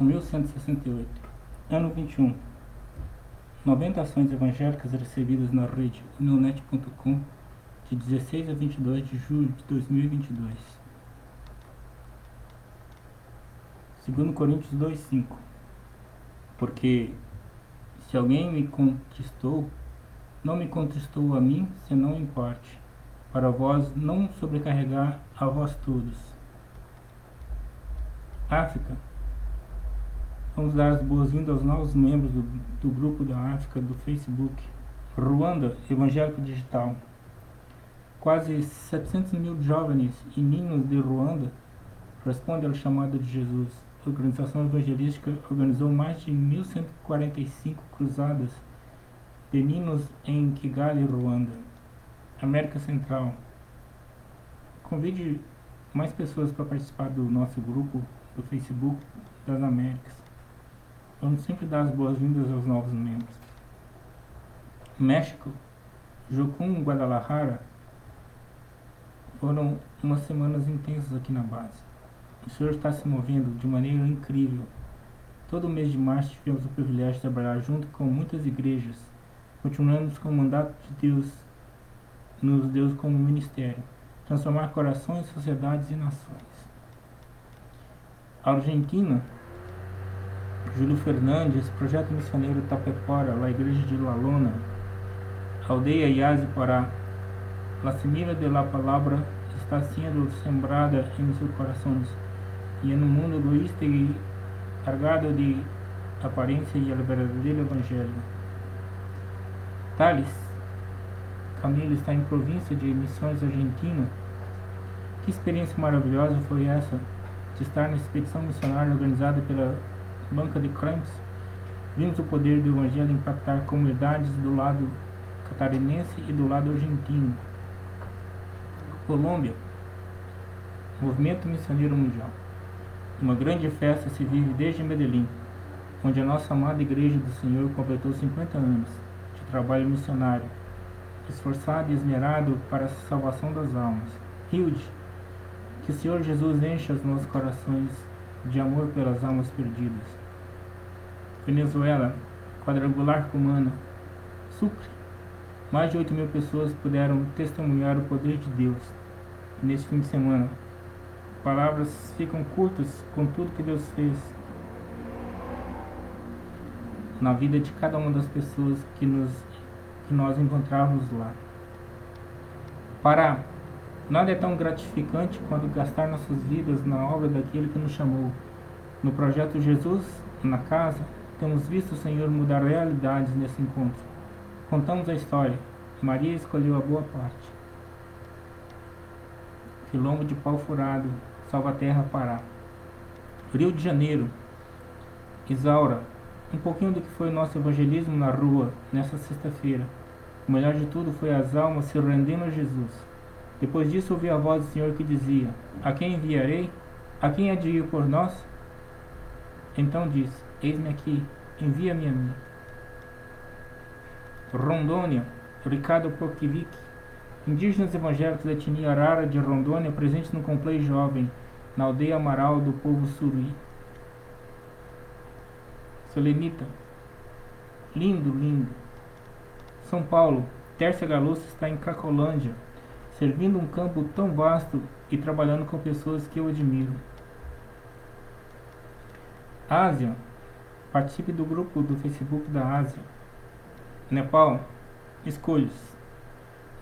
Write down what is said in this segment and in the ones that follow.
ou 1168. Ano 21. 90 ações evangélicas recebidas na rede unionet.com de 16 a 22 de julho de 2022. Segundo Coríntios 2:5. Porque se alguém me conquistou, não me conquistou a mim, senão em parte, para vós não sobrecarregar a vós todos. África. Vamos dar as boas-vindas aos novos membros do, do grupo da África do Facebook. Ruanda, Evangélico Digital. Quase 700 mil jovens e meninos de Ruanda respondem ao chamado de Jesus. A organização evangelística organizou mais de 1.145 cruzadas de meninos em Kigali, Ruanda. América Central. Convide mais pessoas para participar do nosso grupo do Facebook das Américas. Vamos sempre dar as boas-vindas aos novos membros. México, Jocum, Guadalajara, foram umas semanas intensas aqui na base. O Senhor está se movendo de maneira incrível. Todo mês de março tivemos o privilégio de trabalhar junto com muitas igrejas. Continuamos com o mandato de Deus, nos Deus como ministério, transformar corações, sociedades e nações. Argentina, Júlio Fernandes, Projeto Missioneiro Tapepora, La Igreja de La Lona, Aldeia Yazi Pará, La Semilla de la Palabra está sendo sembrada em seus corações e no mundo egoísta e cargado de aparência e o verdadeiro evangelho. Tales, Camilo está em província de Missões Argentina. Que experiência maravilhosa foi essa de estar na expedição missionária organizada pela Banca de Crentes? Vimos o poder do evangelho impactar comunidades do lado catarinense e do lado argentino. Colômbia, Movimento Missioneiro Mundial. Uma grande festa se vive desde Medellín, onde a nossa amada Igreja do Senhor completou 50 anos de trabalho missionário, esforçado e esmerado para a salvação das almas. Hilde, que o Senhor Jesus encha os nossos corações de amor pelas almas perdidas. Venezuela, quadrangular cumana. Sucre, mais de 8 mil pessoas puderam testemunhar o poder de Deus neste fim de semana palavras ficam curtas com tudo que Deus fez na vida de cada uma das pessoas que, nos, que nós encontrarmos lá. Para nada é tão gratificante quanto gastar nossas vidas na obra daquele que nos chamou. No projeto Jesus na casa, temos visto o Senhor mudar realidades nesse encontro. Contamos a história. Maria escolheu a boa parte. Quilombo de pau furado, Salvaterra, Pará. Rio de Janeiro. Isaura. Um pouquinho do que foi o nosso evangelismo na rua nessa sexta-feira. O melhor de tudo foi as almas se rendendo a Jesus. Depois disso ouvi a voz do Senhor que dizia: A quem enviarei? A quem há de ir por nós? Então disse: Eis-me aqui, envia-me a mim. Rondônia, Ricardo Porquivic. Indígenas evangélicos da etnia Arara de Rondônia presentes no Complei Jovem, na aldeia Amaral do povo Suri. Solenita. Lindo, lindo. São Paulo. Tércia Galossa está em Cracolândia, servindo um campo tão vasto e trabalhando com pessoas que eu admiro. Ásia. Participe do grupo do Facebook da Ásia. Nepal. Escolhas.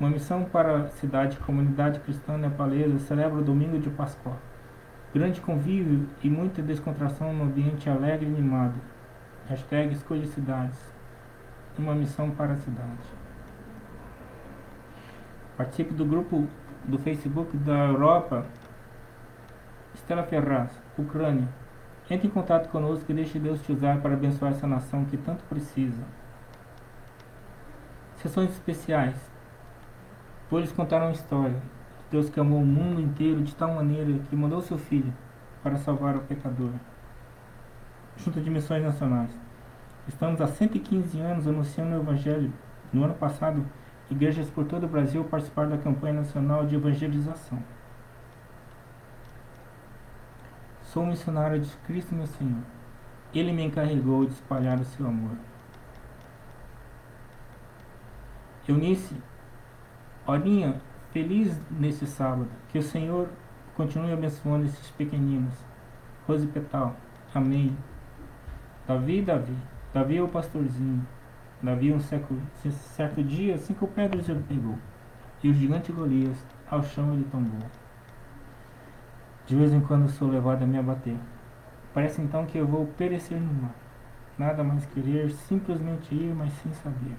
Uma missão para a cidade e comunidade cristã nepalesa celebra o domingo de Páscoa. Grande convívio e muita descontração no ambiente alegre e animado. Hashtag Escolha Cidades. Uma missão para a cidade. Participe do grupo do Facebook da Europa. Estela Ferraz, Ucrânia. Entre em contato conosco e deixe Deus te usar para abençoar essa nação que tanto precisa. Sessões especiais. Vou lhes contar uma história. Deus que amou o mundo inteiro de tal maneira que mandou seu Filho para salvar o pecador. Junta de Missões Nacionais. Estamos há 115 anos anunciando o Evangelho. No ano passado, igrejas por todo o Brasil participaram da campanha nacional de evangelização. Sou missionário de Cristo, meu Senhor. Ele me encarregou de espalhar o seu amor. Eunice, Orinha, feliz nesse sábado. Que o Senhor continue abençoando esses pequeninos. Rose Petal, amém. Davi, Davi, Davi é o pastorzinho. Davi, um certo, certo dia, cinco pedras ele pegou. E o gigante Golias, ao chão ele tombou. De vez em quando sou levado a me abater. Parece então que eu vou perecer no mar. Nada mais querer, simplesmente ir, mas sem saber.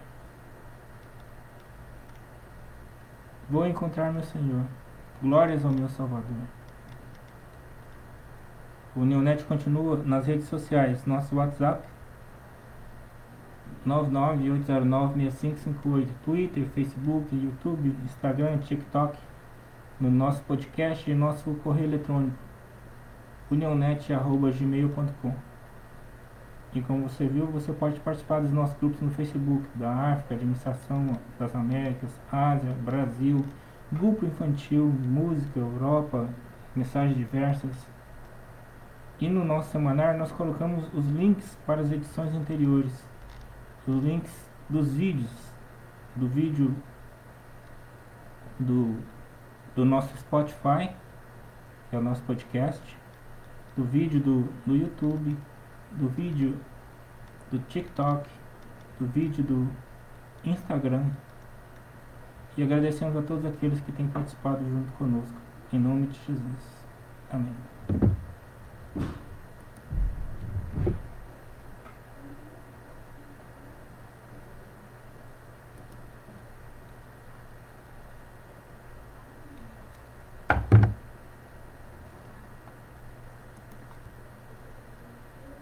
Vou encontrar meu Senhor. Glórias ao meu Salvador. O Neonet continua nas redes sociais. Nosso WhatsApp 998096558. Twitter, Facebook, YouTube, Instagram, TikTok. No nosso podcast e nosso correio eletrônico unionet.gmail.com E como você viu, você pode participar dos nossos grupos no Facebook, da África, Administração das Américas, Ásia, Brasil, Grupo Infantil, Música, Europa, Mensagens Diversas. E no nosso semanário nós colocamos os links para as edições anteriores, os links dos vídeos, do vídeo do, do nosso Spotify, que é o nosso podcast, do vídeo do, do YouTube, do vídeo do TikTok, do vídeo do Instagram. E agradecemos a todos aqueles que têm participado junto conosco. Em nome de Jesus. Amém.